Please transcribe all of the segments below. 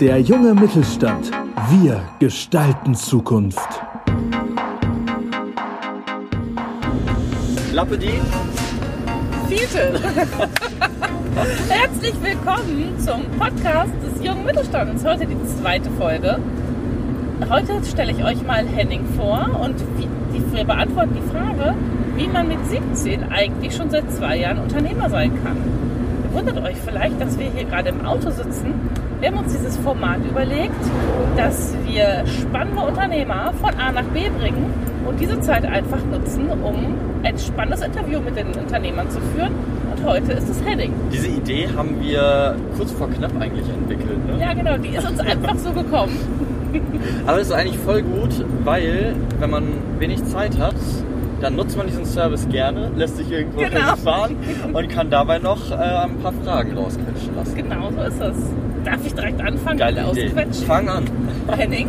Der junge Mittelstand. Wir gestalten Zukunft. Klappe die. Fiete. Herzlich willkommen zum Podcast des jungen Mittelstands. Heute die zweite Folge. Heute stelle ich euch mal Henning vor und wir beantworten die Frage, wie man mit 17 eigentlich schon seit zwei Jahren Unternehmer sein kann. Ihr wundert euch vielleicht, dass wir hier gerade im Auto sitzen. Wir haben uns dieses Format überlegt, dass wir spannende Unternehmer von A nach B bringen und diese Zeit einfach nutzen, um ein spannendes Interview mit den Unternehmern zu führen. Und heute ist es Henning. Diese Idee haben wir kurz vor knapp eigentlich entwickelt. Ne? Ja, genau, die ist uns einfach so gekommen. Aber es ist eigentlich voll gut, weil wenn man wenig Zeit hat, dann nutzt man diesen Service gerne, lässt sich irgendwo Genau. hinfahren und kann dabei noch äh, ein paar Fragen rausquetschen lassen. Genau so ist es. Darf ich direkt anfangen Geile Idee. ausquetschen? Fang an. Henning,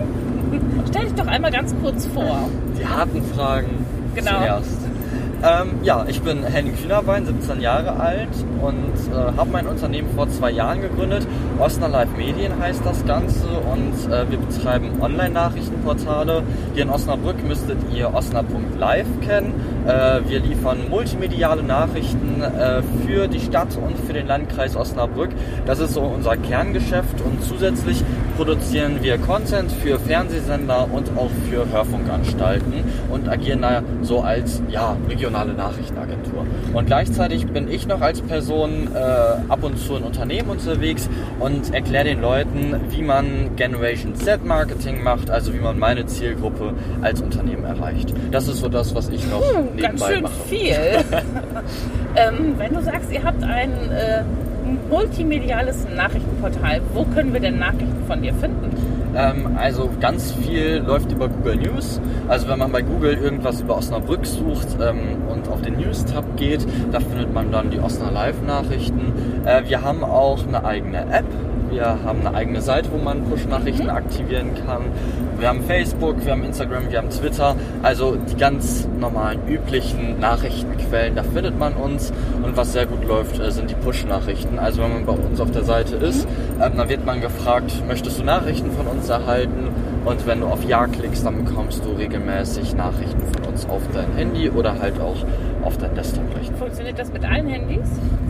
stell dich doch einmal ganz kurz vor. Die harten Fragen Genau. zuerst. Ähm, ja, ich bin Henning Kühnerbein, 17 Jahre alt und äh, habe mein Unternehmen vor zwei Jahren gegründet. Osnabrück Live Medien heißt das Ganze und äh, wir betreiben Online-Nachrichtenportale. Hier in Osnabrück müsstet ihr osnabrück.live kennen. Äh, wir liefern multimediale Nachrichten äh, für die Stadt und für den Landkreis Osnabrück. Das ist so unser Kerngeschäft und zusätzlich produzieren wir Content für Fernsehsender und auch für Hörfunkanstalten und agieren da so als ja, regionale Nachrichtenagentur. Und gleichzeitig bin ich noch als Person äh, ab und zu in Unternehmen unterwegs und erkläre den Leuten, wie man Generation Z Marketing macht, also wie man meine Zielgruppe als Unternehmen erreicht. Das ist so das, was ich noch Hm, nebenbei ganz schön mache. viel. ähm, wenn du sagst, ihr habt ein äh, multimediales Nachrichtenportal, wo können wir denn Nachrichten von dir finden? Ähm, also ganz viel läuft über Google News. Also wenn man bei Google irgendwas über Osnabrück sucht ähm, und auf den News-Tab geht, da findet man dann die Osnabrück Live-Nachrichten. Äh, wir haben auch eine eigene App. Wir haben eine eigene Seite, wo man Push-Nachrichten aktivieren kann. Wir haben Facebook, wir haben Instagram, wir haben Twitter. Also die ganz normalen, üblichen Nachrichtenquellen, da findet man uns. Und was sehr gut läuft, äh, sind die Push-Nachrichten. Also wenn man bei uns auf der Seite ist, ähm, dann wird man gefragt, möchtest du Nachrichten von uns erhalten? Und wenn du auf Ja klickst, dann bekommst du regelmäßig Nachrichten von uns auf dein Handy oder halt auch auf dein Desktop-Rechner. Funktioniert das mit allen Handys?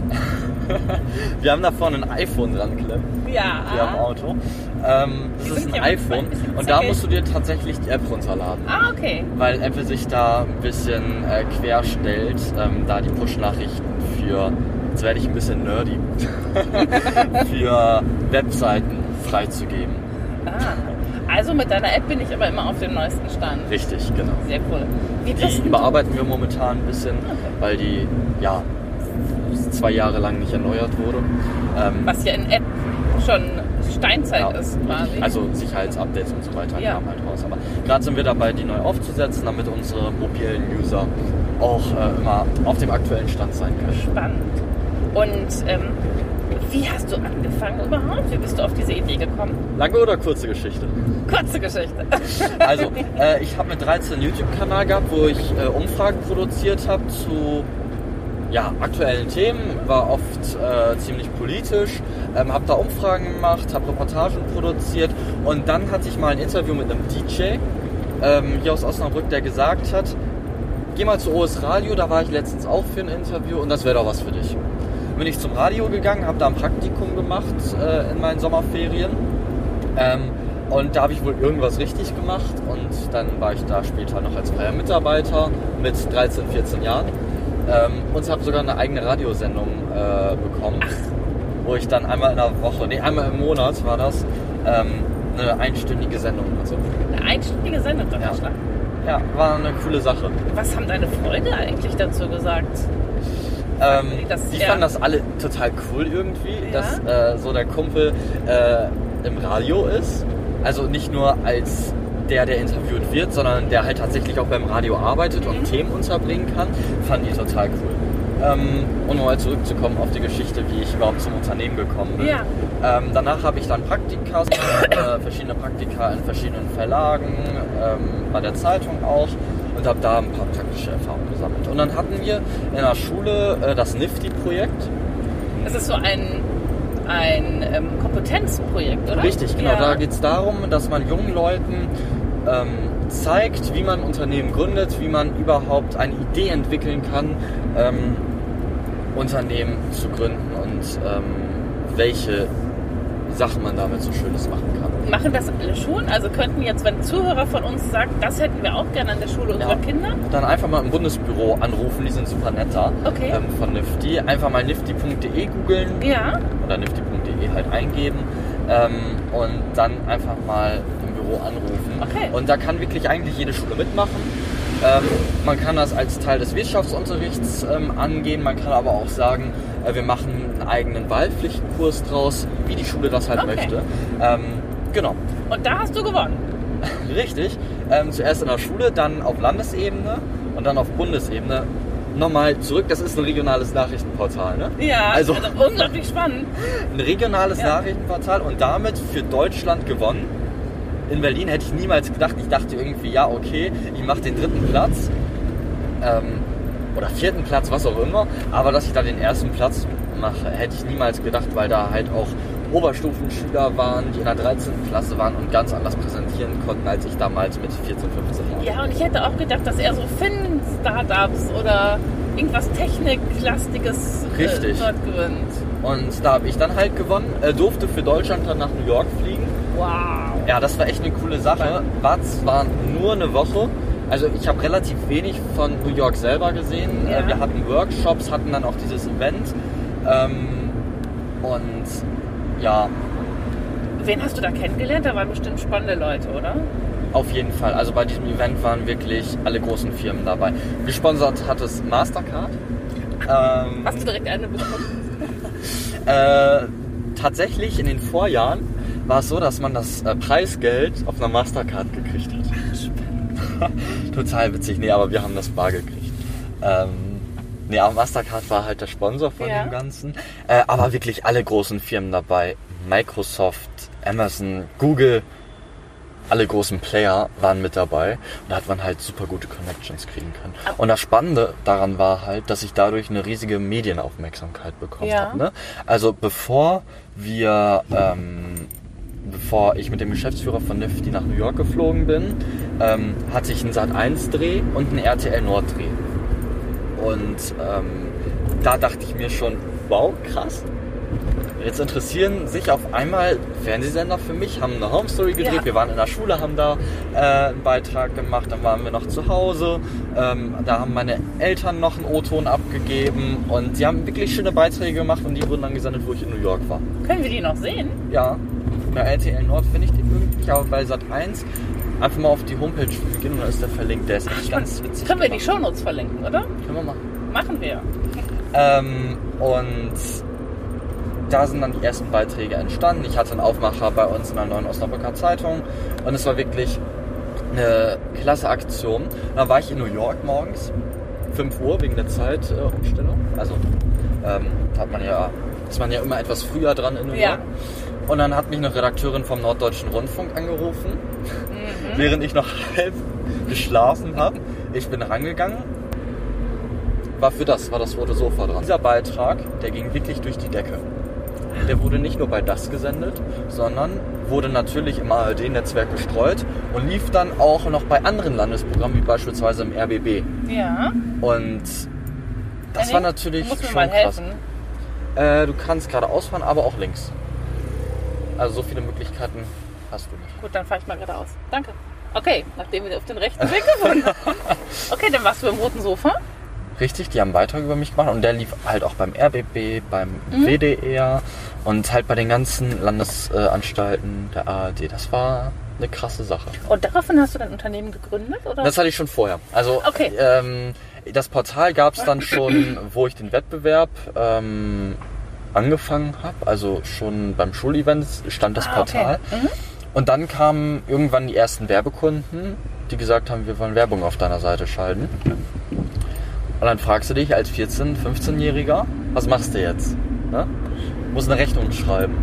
Wir haben da vorne ein iPhone dran geklemmt. Ja. hier am Auto. Ähm, das ist ein iPhone ein und da musst du dir tatsächlich die App runterladen. Ah, okay. Weil Apple sich da ein bisschen äh, quer stellt, ähm, da die Push-Nachrichten für, jetzt werde ich ein bisschen nerdy, für Webseiten freizugeben. Ah. Also mit deiner App bin ich aber immer auf dem neuesten Stand. Richtig, genau. Sehr cool. Wie Die überarbeiten wir momentan ein bisschen, weil die ja zwei Jahre lang nicht erneuert wurde. Ähm, Was ja in App schon Steinzeit Ja, ist quasi. Also Sicherheitsupdates und so weiter Ja. kamen halt raus. Aber gerade sind wir dabei, die neu aufzusetzen, damit unsere mobilen User auch äh, immer auf dem aktuellen Stand sein können. Spannend. Und ähm, wie hast du angefangen überhaupt? Wie bist du auf diese Idee gekommen? Lange oder kurze Geschichte? Kurze Geschichte. Also, äh, ich habe mit 13 einen YouTube-Kanal gehabt, wo ich äh, Umfragen produziert habe zu ja, aktuellen Themen, war oft äh, ziemlich politisch, ähm, habe da Umfragen gemacht, habe Reportagen produziert und dann hatte ich mal ein Interview mit einem DJ ähm, hier aus Osnabrück, der gesagt hat, geh mal zu OS Radio, da war ich letztens auch für ein Interview und das wäre doch was für dich. Bin ich zum Radio gegangen, habe da ein Praktikum gemacht äh, in meinen Sommerferien. Ähm, und da habe ich wohl irgendwas richtig gemacht und dann war ich da später noch als freier Mitarbeiter mit 13, 14 Jahren ähm, und habe sogar eine eigene Radiosendung äh, bekommen, wo ich dann einmal in der Woche, nee, einmal im Monat war das, ähm, eine einstündige Sendung hatte. Eine einstündige Sendung, das Ja. ja. Ja, war eine coole Sache. Was haben deine Freunde eigentlich dazu gesagt? Ähm, Das- die ja. fanden das alle total cool irgendwie, Ja. dass äh, so der Kumpel äh, im Radio ist. Also nicht nur als der, der interviewt wird, sondern der halt tatsächlich auch beim Radio arbeitet und Mhm. Themen unterbringen kann, fanden die total cool. Ähm, und um mal zurückzukommen auf die Geschichte, wie ich überhaupt zum Unternehmen gekommen bin. Ja. Ähm, danach habe ich dann Praktika, äh, verschiedene Praktika in verschiedenen Verlagen, ähm, bei der Zeitung auch und habe da ein paar praktische Erfahrungen gesammelt. Und dann hatten wir in der Schule äh, das Nifty-Projekt. Es ist so ein ein ähm, Kompetenzprojekt, oder? Richtig, genau. Ja. Da geht es darum, dass man jungen Leuten ähm, zeigt, wie man Unternehmen gründet, wie man überhaupt eine Idee entwickeln kann, ähm, Unternehmen zu gründen und ähm, welche Sachen man damit so Schönes machen kann. Machen das alle Schulen? Also könnten jetzt, wenn ein Zuhörer von uns sagt, das hätten wir auch gerne an der Schule unserer Ja. Kinder? Dann einfach mal im Bundesbüro anrufen, die sind super nett da. Okay. Ähm, von Nifty. Einfach mal nifty.de googeln Ja. oder nifty.de halt eingeben ähm, und dann einfach mal im Büro anrufen. Okay. Und da kann wirklich eigentlich jede Schule mitmachen. Ähm, man kann das als Teil des Wirtschaftsunterrichts ähm, angehen, man kann aber auch sagen, äh, wir machen einen eigenen Wahlpflichtkurs draus, wie die Schule das halt Okay. möchte. Ähm, genau. Und da hast du gewonnen. Richtig. Ähm, zuerst in der Schule, dann auf Landesebene und dann auf Bundesebene. Nochmal zurück, das ist ein regionales Nachrichtenportal, ne? Ja, Also- also, unglaublich spannend. Ein regionales Ja. Nachrichtenportal und damit für Deutschland gewonnen. In Berlin hätte ich niemals gedacht. Ich dachte irgendwie, ja, okay, ich mache den dritten Platz. Ähm, oder vierten Platz, was auch immer. Aber dass ich da den ersten Platz mache, hätte ich niemals gedacht, weil da halt auch Oberstufenschüler waren, die in der 13. Klasse waren und ganz anders präsentieren konnten, als ich damals mit 14, 15 Jahren. Ja, und ich hätte auch gedacht, dass er so Finn-Startups oder irgendwas Techniklastiges äh, Richtig. dort gewinnt. Und da habe ich dann halt gewonnen, äh, durfte für Deutschland dann nach New York fliegen. Wow. Ja, das war echt eine coole Sache. War zwar nur eine Woche, also ich habe relativ wenig von New York selber gesehen. Ja. Äh, Wir hatten Workshops, hatten dann auch dieses Event. Ähm, und ja, Wen hast du da kennengelernt? Da waren bestimmt spannende Leute, oder? auf jeden Fall. Also bei diesem Event waren wirklich alle großen Firmen dabei. Gesponsert hat es Mastercard. Ähm, Hast du direkt eine bekommen? Äh, tatsächlich in den Vorjahren war es so, dass man das äh, Preisgeld auf einer Mastercard gekriegt hat. Total witzig. Nee, aber wir haben das bar gekriegt. Ähm, nee, aber Mastercard war halt der Sponsor von Ja. dem Ganzen. Äh, aber wirklich alle großen Firmen dabei. Microsoft, Amazon, Google. Alle großen Player waren mit dabei und da hat man halt super gute Connections kriegen können. Und das Spannende daran war halt, dass ich dadurch eine riesige Medienaufmerksamkeit bekommen Ja. habe. Ne? Also bevor wir, ähm, bevor ich mit dem Geschäftsführer von Nifty nach New York geflogen bin, ähm, hatte ich einen Sat1-Dreh und einen RTL Nord-Dreh. Und ähm, da dachte ich mir schon, wow, krass. Jetzt interessieren sich auf einmal Fernsehsender für mich, haben eine Home Story gedreht. Ja. Wir waren in der Schule, haben da äh, einen Beitrag gemacht, dann waren wir noch zu Hause. Ähm, da haben meine Eltern noch einen O-Ton abgegeben und die haben wirklich schöne Beiträge gemacht und die wurden dann gesendet, wo ich in New York war. Können wir die noch sehen? Ja, bei RTL Nord finde ich den nicht, aber bei Sat 1 einfach mal auf die Homepage gehen und da ist der verlinkt. Der ist echt ganz witzig. Können wir die. Shownotes verlinken, oder? Können wir machen. Machen wir. Ähm, und da sind dann die ersten Beiträge entstanden. Ich hatte einen Aufmacher bei uns in der Neuen Osnabrücker Zeitung und es war wirklich eine klasse Aktion. Da war ich in New York morgens, 5 Uhr wegen der Zeitumstellung. also ähm, hat man ja, ist man ja immer etwas früher dran in New Ja. York. Und dann hat mich eine Redakteurin vom Norddeutschen Rundfunk angerufen, Mhm. während ich noch halb geschlafen habe. Ich bin rangegangen, war für das, war das rote Sofa dran. Dieser Beitrag, der ging wirklich durch die Decke. Der wurde nicht nur bei das gesendet, sondern wurde natürlich im ARD-Netzwerk gestreut und lief dann auch noch bei anderen Landesprogrammen, wie beispielsweise im RBB. Ja. Und das Henning, war natürlich mir schon mal krass. Äh, du kannst geradeaus fahren, aber auch links. Also so viele Möglichkeiten hast du nicht. Gut, dann fahre ich mal geradeaus. Danke. Okay, nachdem wir auf den rechten Weg gefunden haben. Okay, dann warst du im roten Sofa. Richtig, die haben einen Beitrag über mich gemacht und der lief halt auch beim RBB, beim Mhm. WDR und halt bei den ganzen Landesanstalten der ARD. Das war eine krasse Sache. Und daraufhin hast du dein Unternehmen gegründet, oder? Das hatte ich schon vorher. Also Okay. ähm, das Portal gab es dann schon, wo ich den Wettbewerb ähm, angefangen habe. Also schon beim Schulevent stand das Ah, okay. Portal. Mhm. Und dann kamen irgendwann die ersten Werbekunden, die gesagt haben, wir wollen Werbung auf deiner Seite schalten. Und dann fragst du dich als 14-, 15-Jähriger, was machst du jetzt? Ne? Muss eine Rechnung schreiben.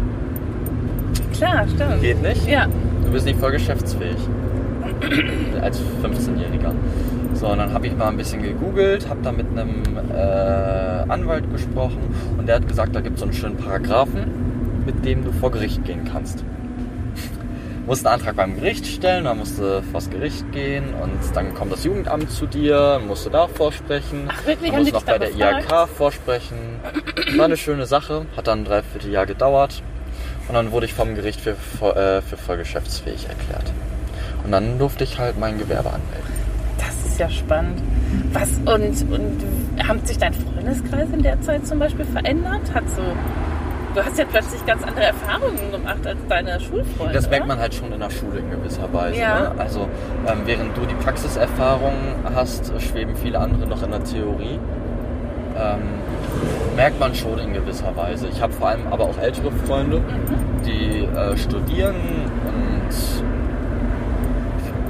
Klar, stimmt. Geht nicht? Ja. Du bist nicht voll geschäftsfähig. Als 15-Jähriger. So, und dann habe ich mal ein bisschen gegoogelt, habe da mit einem äh, Anwalt gesprochen und der hat gesagt, da gibt es so einen schönen Paragraphen. mit dem du vor Gericht gehen kannst. musst einen Antrag beim Gericht stellen, dann musst du vors Gericht gehen und dann kommt das Jugendamt zu dir, musst du da vorsprechen. Ach, wirklich? Dann musst du noch bei der befragt? IHK vorsprechen. War eine schöne Sache, hat dann ein Dreivierteljahr gedauert und dann wurde ich vom Gericht für, voll- äh, für voll geschäftsfähig erklärt. Und dann durfte ich halt mein Gewerbe anmelden. Das ist ja spannend. Was und, und haben sich dein Freundeskreis in der Zeit zum Beispiel verändert? Hat so, du hast ja plötzlich ganz andere Erfahrungen gemacht als deine Schulfreunde. Das merkt man halt schon in der Schule in gewisser Weise. Ja. Ne? Also ähm, während du die Praxiserfahrung hast, schweben viele andere noch in der Theorie. Ähm, merkt man schon in gewisser Weise. Ich habe vor allem aber auch ältere Freunde, die äh, studieren und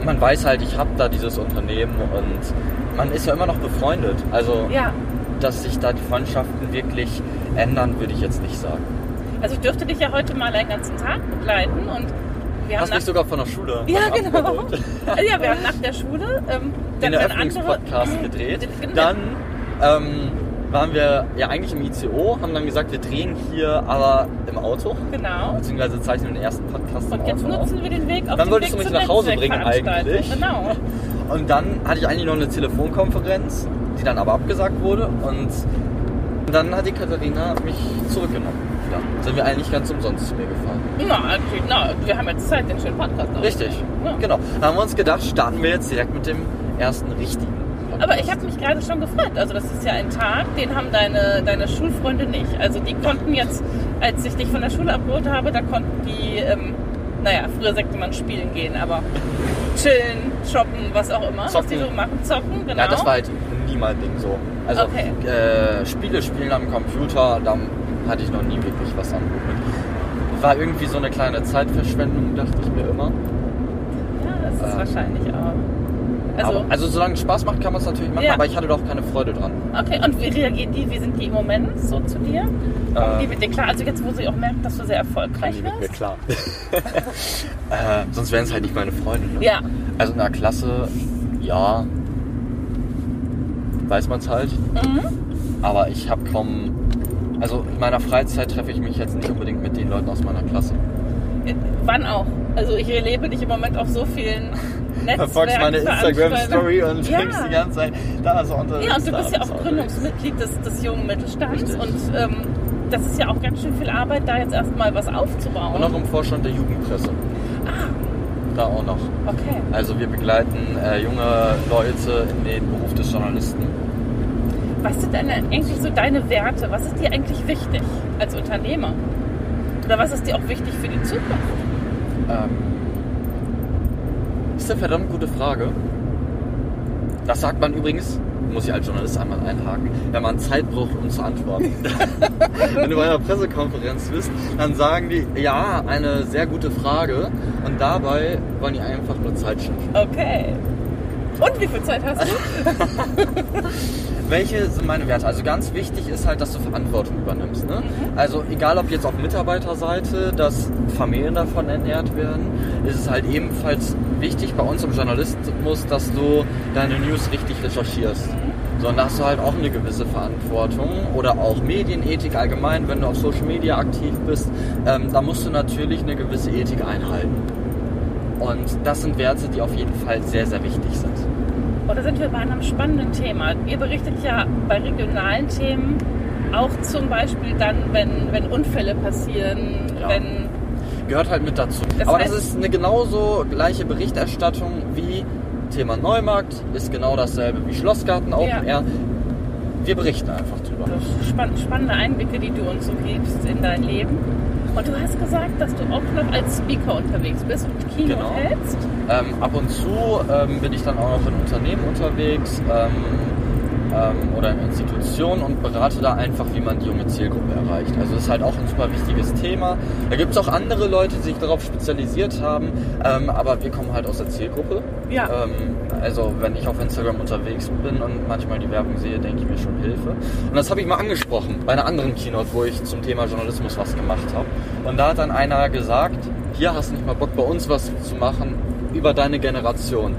man weiß halt, ich habe da dieses Unternehmen und man ist ja immer noch befreundet. Also, Ja, dass sich da die Freundschaften wirklich ändern, würde ich jetzt nicht sagen. also ich dürfte dich ja heute mal einen ganzen Tag begleiten und wir haben Hast mich sogar von der Schule ja genau. ja, wir haben nach der Schule ähm, den dann Eröffnungspodcast andere- gedreht. Genau. Dann ähm, waren wir ja eigentlich im ICO, haben dann gesagt, wir drehen hier aber im Auto, Genau. beziehungsweise zeichnen den ersten Podcast Und jetzt Auto auf. nutzen wir den Weg auf Dann wolltest du mich nach Hause bringen eigentlich. Genau. Und dann hatte ich eigentlich noch eine Telefonkonferenz, die dann aber abgesagt wurde. Und dann hat die Katharina mich zurückgenommen. Ja, sind wir eigentlich ganz umsonst zu mir gefahren. Na, na, wir haben jetzt Zeit, den schönen Podcast Richtig, Ja. genau. Da haben wir uns gedacht, starten wir jetzt direkt mit dem ersten richtigen. Aber ich habe mich gerade schon gefreut. Also das ist ja ein Tag, den haben deine, deine Schulfreunde nicht. Also die konnten jetzt, als ich dich von der Schule abgeholt habe, da konnten die, ähm, naja, früher sagte man spielen gehen, aber chillen, shoppen, was auch immer, was Zocken. die so machen, zocken, genau. Ja, das war halt nie mein Ding so. Also Okay. äh, Spiele spielen am Computer, da hatte ich noch nie wirklich was am Hut. War irgendwie so eine kleine Zeitverschwendung, dachte ich mir immer. ja, das ist Ähm, wahrscheinlich auch. Also, aber, also solange es Spaß macht, kann man es natürlich machen, Ja. aber ich hatte doch keine Freude dran. okay, und wie reagieren die, wie sind die im Moment so zu dir? Kommen Äh, die mit dir klar? Also jetzt, wo sie auch merken, dass du sehr erfolgreich die mit mir bist? klar. äh, sonst wären es halt nicht meine Freunde. Ne? Ja, Also in der Klasse, ja, weiß man es halt. mhm. Aber ich habe kaum. Also in meiner Freizeit treffe ich mich jetzt nicht unbedingt mit den Leuten aus meiner Klasse. Wann auch? Also ich erlebe dich im Moment auf so vielen Netzwerken. Verfolgst meine Instagram-Story und ja. die ganze Zeit, da ist er unterwegs. Ja, und du bist ja auch Gründungsmitglied des, des jungen Mittelstands Richtig. und ähm, das ist ja auch ganz schön viel Arbeit, da jetzt erstmal was aufzubauen. Und noch im Vorstand der Jugendpresse. Ah, Da auch noch. okay. Also wir begleiten äh, junge Leute in den Beruf des Journalisten. Was sind denn eigentlich so deine Werte? Was ist dir eigentlich wichtig als Unternehmer? Oder was ist dir auch wichtig für die Zukunft? Ähm, ist eine verdammt gute Frage. Das sagt man übrigens, muss ich als Journalist einmal einhaken, wenn man Zeit braucht, um zu antworten. wenn du bei einer Pressekonferenz bist, dann sagen die, ja, eine sehr gute Frage. Und dabei wollen die einfach nur Zeit schaffen. Okay. Und wie viel Zeit hast du? Welche sind meine Werte? Also ganz wichtig ist halt, dass du Verantwortung übernimmst. Ne? Also egal ob jetzt auf Mitarbeiterseite, dass Familien davon ernährt werden, ist es halt ebenfalls wichtig bei uns im Journalismus, dass du deine News richtig recherchierst. So, und da hast du halt auch eine gewisse Verantwortung oder auch Medienethik allgemein, wenn du auf Social Media aktiv bist, ähm, da musst du natürlich eine gewisse Ethik einhalten. Und das sind Werte, die auf jeden Fall sehr, sehr wichtig sind. Oder sind wir bei einem spannenden Thema? Ihr berichtet ja bei regionalen Themen auch zum Beispiel dann, wenn, wenn Unfälle passieren, Ja. wenn gehört halt mit dazu. Das Aber heißt- das ist eine genauso gleiche Berichterstattung wie Thema Neumarkt, ist genau dasselbe wie Schlossgarten Open Ja. Air. Wir berichten einfach drüber. spann spannende Einblicke, die du uns so gibst in dein Leben. Und du hast gesagt, dass du auch noch als Speaker unterwegs bist und Kino Genau. hältst. Ähm, ab und zu ähm, bin ich dann auch noch in Unternehmen unterwegs ähm, ähm, oder in Institutionen und berate da einfach, wie man die junge Zielgruppe erreicht. Also das ist halt auch ein super wichtiges Thema. Da gibt es auch andere Leute, die sich darauf spezialisiert haben, ähm, aber wir kommen halt aus der Zielgruppe. Ja. Ähm, also wenn ich auf Instagram unterwegs bin und manchmal die Werbung sehe, denke ich mir schon Hilfe. Und das habe ich mal angesprochen bei einer anderen Keynote, wo ich zum Thema Journalismus was gemacht habe. Und da hat dann einer gesagt, hier hast du nicht mal Bock bei uns was zu machen über deine Generation.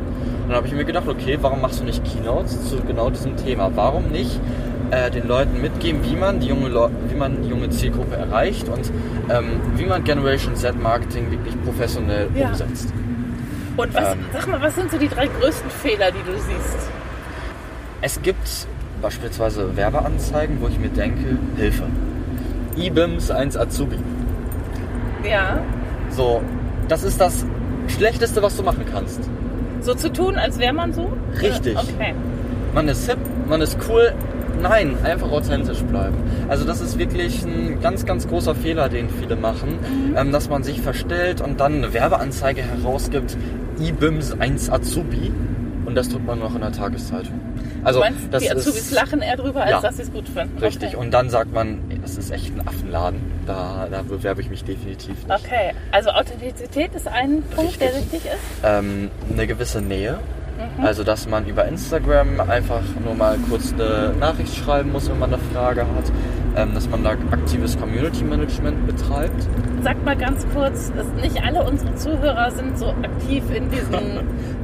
Und dann habe ich mir gedacht, okay, warum machst du nicht Keynotes zu genau diesem Thema? Warum nicht äh, den Leuten mitgeben, wie man die junge, Leu- wie man die junge Zielgruppe erreicht und ähm, wie man Generation Z Marketing wirklich professionell Ja. umsetzt. Und was, Ähm. sag mal, was sind so die drei größten Fehler, die du siehst? Es gibt beispielsweise Werbeanzeigen, wo ich mir denke, Hilfe. IBIMS 1 Azubi. Ja, So, das ist das Schlechteste, was du machen kannst. So zu tun, als wäre man so? Richtig. Okay. Man ist hip, man ist cool. Nein, einfach authentisch bleiben. Also das ist wirklich ein ganz, ganz großer Fehler, den viele machen, ähm, dass man sich verstellt und dann eine Werbeanzeige herausgibt, IBIMS 1 Azubi und das tut man noch in der Tageszeitung. Also meinst, das die Azubis ist lachen eher drüber, als Ja. dass sie es gut finden? richtig Okay. und dann sagt man, das ist echt ein Affenladen. Da, da bewerbe ich mich definitiv nicht. Okay, also Authentizität ist ein Punkt, der Richtig. wichtig ist. ähm, eine gewisse Nähe. Mhm. Also, dass man über Instagram einfach nur mal kurz eine Nachricht schreiben muss, wenn man eine Frage hat. Ähm, dass man da aktives Community Management betreibt. Sag mal ganz kurz, dass nicht alle unsere Zuhörer sind so aktiv in diesen.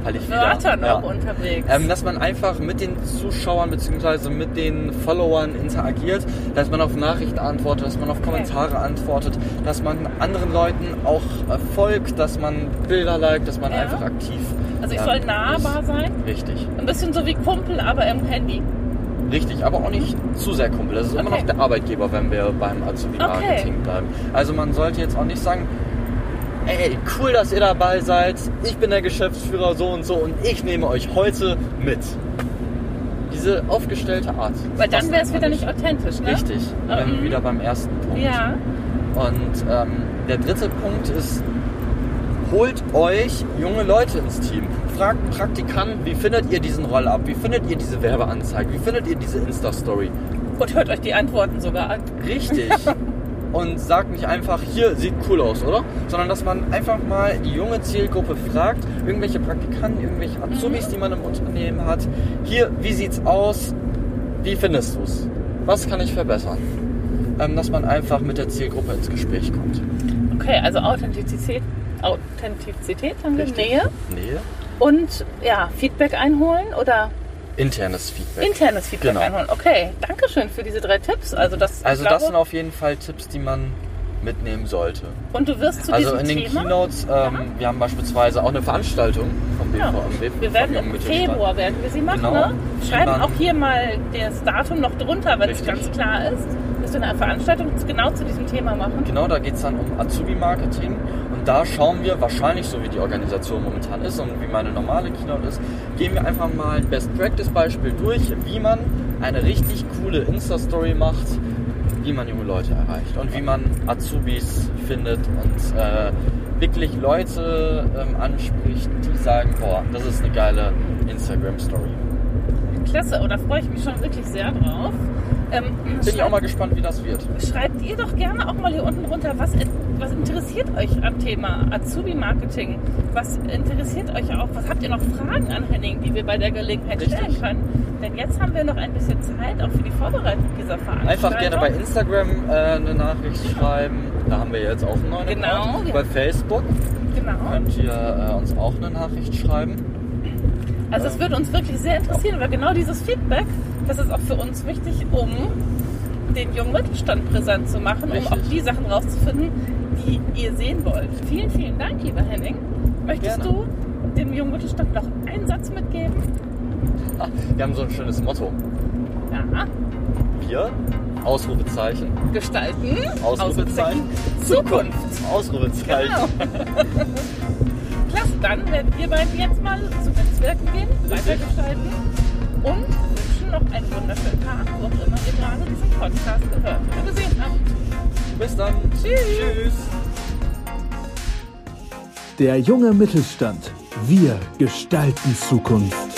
Wörtern Ja. auch unterwegs. Ähm, dass man einfach mit den Zuschauern bzw. mit den Followern interagiert, dass man auf Nachrichten antwortet, dass man auf Kommentare antwortet, dass man anderen Leuten auch äh, folgt, dass man Bilder liked, dass man Ja. einfach aktiv. Also ich ähm, soll nahbar sein. Richtig. Ein bisschen so wie Kumpel, aber im Handy. Richtig, aber auch nicht zu sehr Kumpel. Das ist immer Okay. noch der Arbeitgeber, wenn wir beim Azubi-Marketing bleiben. Also man sollte jetzt auch nicht sagen, ey, cool, dass ihr dabei seid, ich bin der Geschäftsführer so und so und ich nehme euch heute mit. Diese aufgestellte Art. Weil dann wäre es wieder nicht authentisch, ne? Richtig, Mhm. wieder beim ersten Punkt. Ja, Und ähm, der dritte Punkt ist, holt euch junge Leute ins Team. Fragt Praktikanten, wie findet ihr diesen Roll-Up? Wie findet ihr diese Werbeanzeige? Wie findet ihr diese Insta-Story? und hört euch die Antworten sogar an. Richtig. Und sagt nicht einfach, hier sieht cool aus, oder? Sondern dass man einfach mal die junge Zielgruppe fragt, irgendwelche Praktikanten, irgendwelche Azubis, die man im Unternehmen hat. Hier, wie sieht's aus? Wie findest du's? Was kann ich verbessern? Ähm, dass man einfach mit der Zielgruppe ins Gespräch kommt. Okay, also Authentizität, Authentizität haben wir, Richtig. Nähe Nähe. und ja, Feedback einholen oder Internes Feedback. internes Feedback Genau. einholen. Okay, danke schön für diese drei Tipps. Also das, Also glaube, das sind auf jeden Fall Tipps, die man mitnehmen sollte. und du wirst zu Also in den Thema. Keynotes, ähm, wir haben beispielsweise auch eine Veranstaltung vom Ja, BVMW. wir vom werden im. Februar werden wir sie machen. Genau. Ne? Schreiben auch hier mal das Datum noch drunter, wenn es ganz klar ist, dass wir eine Veranstaltung genau zu diesem Thema machen. Genau, da geht es dann um Azubi-Marketing da schauen wir wahrscheinlich, so wie die Organisation momentan ist und wie meine normale Keynote ist, gehen wir einfach mal ein Best-Practice-Beispiel durch, wie man eine richtig coole Insta-Story macht, wie man junge Leute erreicht und wie man Azubis findet und äh, wirklich Leute ähm, anspricht, die sagen, boah, das ist eine geile Instagram-Story. Klasse, oder freue ich mich schon wirklich sehr drauf. Ähm, Bin ich auch mal gespannt, wie das wird. Schreibt ihr doch gerne auch mal hier unten drunter, was, was interessiert euch am Thema Azubi-Marketing? Was interessiert euch auch? Was habt ihr noch Fragen an Henning, die wir bei der Gelegenheit Richtig. stellen können? Denn jetzt haben wir noch ein bisschen Zeit auch für die Vorbereitung dieser Veranstaltung. Einfach gerne bei Instagram äh, eine Nachricht schreiben. Da haben wir jetzt auch einen neuen Genau, Account. ja. Bei Facebook Genau. könnt ihr äh, uns auch eine Nachricht schreiben. Also es würde uns wirklich sehr interessieren, weil genau dieses Feedback, das ist auch für uns wichtig, um den jungen Mittelstand präsent zu machen, Richtig. um auch die Sachen rauszufinden, die ihr sehen wollt. Vielen, vielen Dank, lieber Henning. Möchtest Gerne. du dem jungen Mittelstand noch einen Satz mitgeben? Ah, wir haben so ein schönes Motto. Ja. Wir, Ausrufezeichen, Gestalten. Ausrufezeichen, Zukunft. Ausrufezeichen. Genau. Klasse, dann werden wir beiden jetzt mal zu Netzwerken gehen, weitergestalten und wünschen noch einen wunderschönen Tag, wo auch immer ihr gerade diesen Podcast gehört oder gesehen habt. Bis dann. Tschüss. Der junge Mittelstand. Wir gestalten Zukunft.